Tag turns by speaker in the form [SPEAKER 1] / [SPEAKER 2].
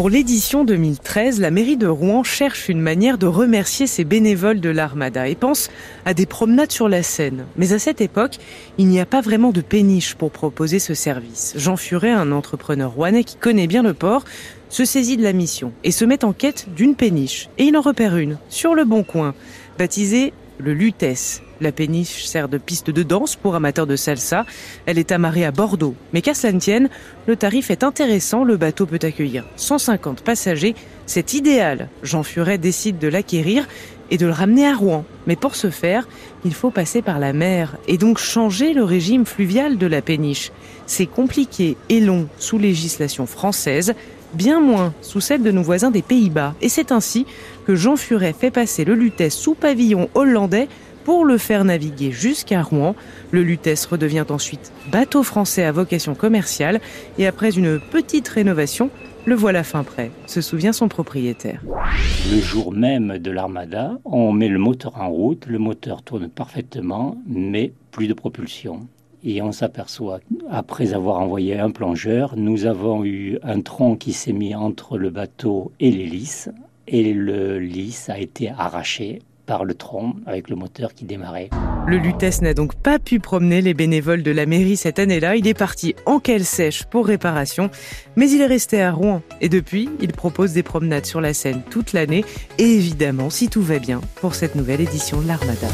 [SPEAKER 1] Pour l'édition 2013, la mairie de Rouen cherche une manière de remercier ses bénévoles de l'Armada et pense à des promenades sur la Seine. Mais à cette époque, il n'y a pas vraiment de péniche pour proposer ce service. Jean Furet, un entrepreneur rouennais qui connaît bien le port, se saisit de la mission et se met en quête d'une péniche. Et il en repère une, sur le bon coin, baptisée le Lutèce. La péniche sert de piste de danse pour amateurs de salsa. Elle est amarrée à Bordeaux. Mais qu'à cela ne tienne, le tarif est intéressant. Le bateau peut accueillir 150 passagers. C'est idéal. Jean Furet décide de l'acquérir et de le ramener à Rouen. Mais pour ce faire, il faut passer par la mer et donc changer le régime fluvial de la péniche. C'est compliqué et long sous législation française, bien moins sous celle de nos voisins des Pays-Bas. Et c'est ainsi que Jean Furet fait passer le Lutèce sous pavillon hollandais pour le faire naviguer jusqu'à Rouen. Le Lutèce redevient ensuite bateau français à vocation commerciale et après une petite rénovation, le voilà fin prêt, se souvient son propriétaire.
[SPEAKER 2] Le jour même de l'armada, on met le moteur en route, le moteur tourne parfaitement, mais plus de propulsion. Et on s'aperçoit, après avoir envoyé un plongeur, nous avons eu un tronc qui s'est mis entre le bateau et l'hélice, et le lisse a été arraché par le tronc avec le moteur qui démarrait.
[SPEAKER 1] Le Lutèce n'a donc pas pu promener les bénévoles de la mairie cette année-là. Il est parti en quelle sèche pour réparation, mais il est resté à Rouen. Et depuis, il propose des promenades sur la Seine toute l'année et évidemment, si tout va bien, pour cette nouvelle édition de l'Armada.